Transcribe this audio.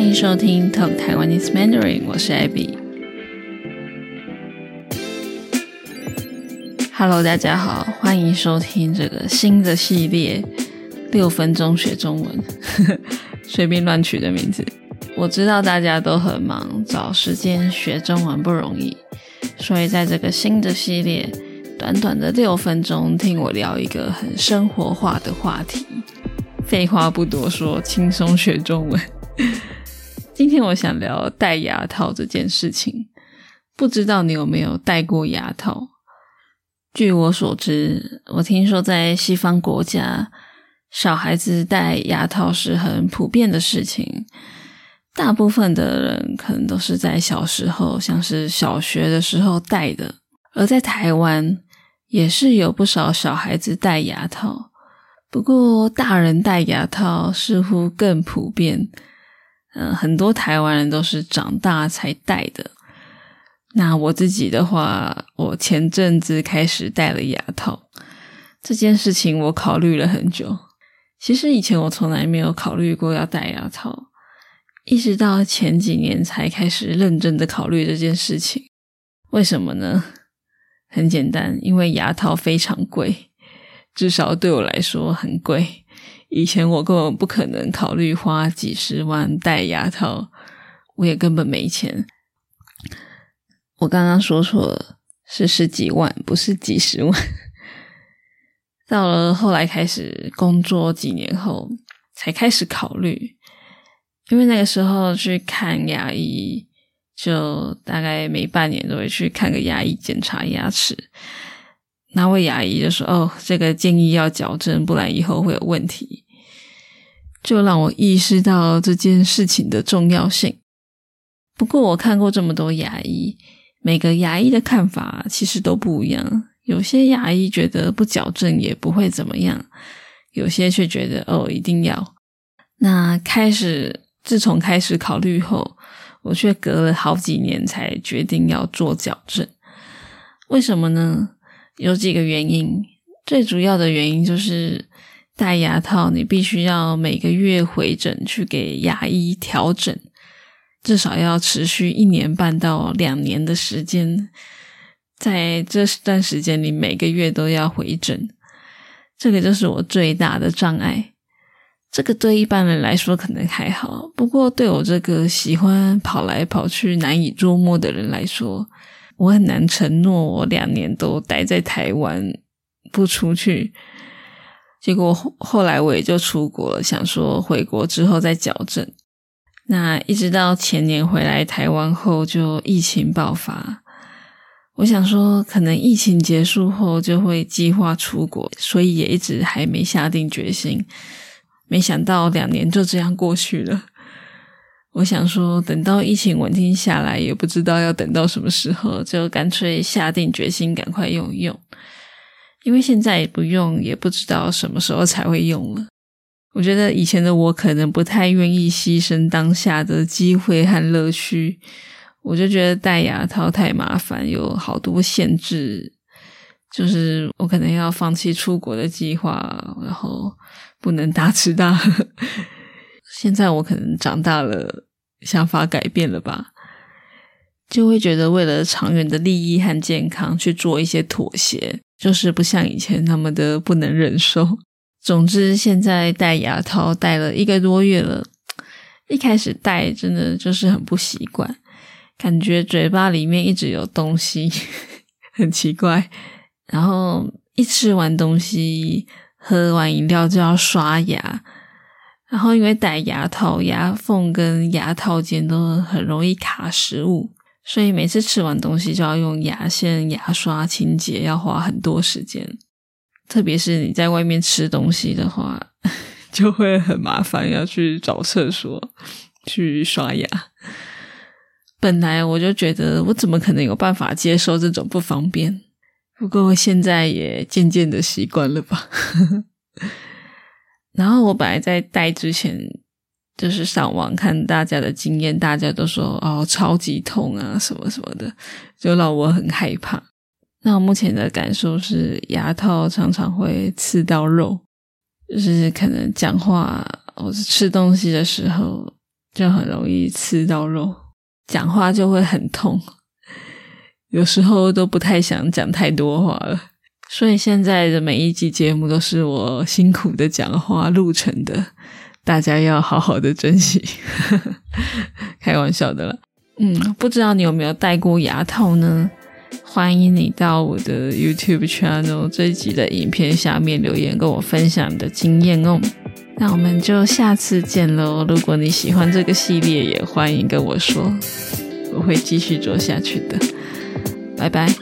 欢迎收听 Talk Taiwanese Mandarin，我是 Abby。Hello，大家好，欢迎收听这个新的系列六分钟学中文，随便乱取的名字。我知道大家都很忙，找时间学中文不容易，所以在这个新的系列，短短的六分钟，听我聊一个很生活化的话题。废话不多说，轻松学中文。今天我想聊戴牙套这件事情。不知道你有没有戴过牙套？据我所知，我听说在西方国家，小孩子戴牙套是很普遍的事情。大部分的人可能都是在小时候，像是小学的时候戴的。而在台湾，也是有不少小孩子戴牙套。不过，大人戴牙套似乎更普遍。嗯，很多台湾人都是长大才戴的。那我自己的话，我前阵子开始戴了牙套。这件事情我考虑了很久。其实以前我从来没有考虑过要戴牙套，一直到前几年才开始认真的考虑这件事情。为什么呢？很简单，因为牙套非常贵。至少对我来说很贵。以前我根本不可能考虑花几十万戴牙套，我也根本没钱。我刚刚说错了，是十几万，不是几十万。到了后来开始工作几年后，才开始考虑，因为那个时候去看牙医，就大概每半年都会去看个牙医检查牙齿。那位牙医就说：“哦，这个建议要矫正，不然以后会有问题。”就让我意识到这件事情的重要性。不过我看过这么多牙医，每个牙医的看法其实都不一样。有些牙医觉得不矫正也不会怎么样，有些却觉得哦一定要。那开始自从开始考虑后，我却隔了好几年才决定要做矫正。为什么呢？有几个原因，最主要的原因就是戴牙套，你必须要每个月回诊去给牙医调整，至少要持续一年半到两年的时间，在这段时间里每个月都要回诊，这个就是我最大的障碍。这个对一般人来说可能还好，不过对我这个喜欢跑来跑去、难以捉摸的人来说。我很难承诺，我两年都待在台湾不出去。结果后来我也就出国了，想说回国之后再矫正。那一直到前年回来台湾后，就疫情爆发。我想说，可能疫情结束后就会计划出国，所以也一直还没下定决心。没想到两年就这样过去了。我想说，等到疫情稳定下来，也不知道要等到什么时候，就干脆下定决心赶快用一用。因为现在也不用，也不知道什么时候才会用了。我觉得以前的我可能不太愿意牺牲当下的机会和乐趣，我就觉得戴牙套太麻烦，有好多限制，就是我可能要放弃出国的计划，然后不能大吃大喝。现在我可能长大了，想法改变了吧，就会觉得为了长远的利益和健康去做一些妥协，就是不像以前那么的不能忍受。总之，现在戴牙套戴了一个多月了，一开始戴真的就是很不习惯，感觉嘴巴里面一直有东西，很奇怪。然后一吃完东西、喝完饮料就要刷牙。然后因为戴牙套，牙缝跟牙套间都很容易卡食物，所以每次吃完东西就要用牙线、牙刷清洁，要花很多时间。特别是你在外面吃东西的话，就会很麻烦，要去找厕所去刷牙。本来我就觉得，我怎么可能有办法接受这种不方便？不过现在也渐渐的习惯了吧。然后我本来在戴之前，就是上网看大家的经验，大家都说哦超级痛啊什么什么的，就让我很害怕。那我目前的感受是，牙套常常会刺到肉，就是可能讲话或是吃东西的时候，就很容易刺到肉，讲话就会很痛，有时候都不太想讲太多话了。所以现在的每一集节目都是我辛苦的讲话录成的，大家要好好的珍惜。开玩笑的了，嗯，不知道你有没有戴过牙套呢？欢迎你到我的 YouTube channel 这一集的影片下面留言，跟我分享你的经验哦。那我们就下次见喽！如果你喜欢这个系列，也欢迎跟我说，我会继续做下去的。拜拜。